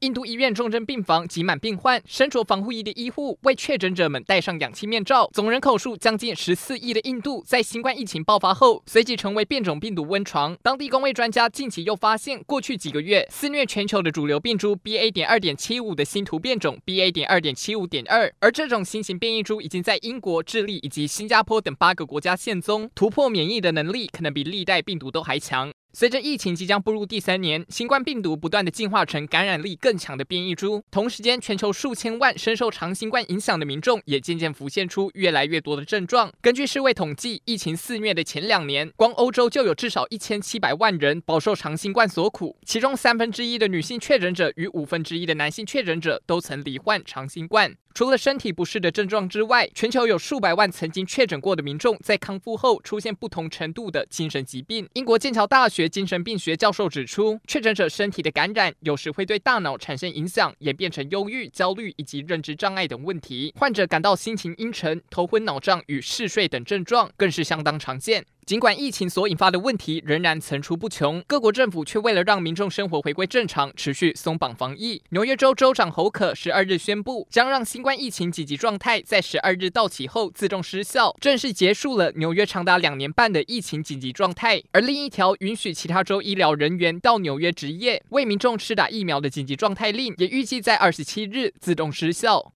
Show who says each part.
Speaker 1: 印度医院重症病房挤满病患，身着防护衣的医护为确诊者们戴上氧气面罩。总人口数将近十四亿的印度，在新冠疫情爆发后，随即成为变种病毒温床。当地公卫专家近期又发现，过去几个月肆虐全球的主流病株 BA. 点二点七五的新突变种 BA. 点二点七五点二，而这种新型变异株已经在英国、智利以及新加坡等八个国家现踪，突破免疫的能力可能比历代病毒都还强。随着疫情即将步入第三年，新冠病毒不断地进化成感染力更强的变异株。同时间，全球数千万深受长新冠影响的民众也渐渐浮现出越来越多的症状。根据世卫统计，疫情肆虐的前两年，光欧洲就有至少一千七百万人饱受长新冠所苦，其中三分之一的女性确诊者与五分之一的男性确诊者都曾罹患长新冠。除了身体不适的症状之外，全球有数百万曾经确诊过的民众在康复后出现不同程度的精神疾病。英国剑桥大学精神病学教授指出，确诊者身体的感染有时会对大脑产生影响，演变成忧郁、焦虑以及认知障碍等问题。患者感到心情阴沉、头昏脑胀与嗜睡等症状更是相当常见。尽管疫情所引发的问题仍然层出不穷，各国政府却为了让民众生活回归正常，持续松绑防疫。纽约州州长侯可十二日宣布，将让新冠疫情紧急状态在十二日到期后自动失效，正式结束了纽约长达两年半的疫情紧急状态。而另一条允许其他州医疗人员到纽约执业、为民众施打疫苗的紧急状态令，也预计在二十七日自动失效。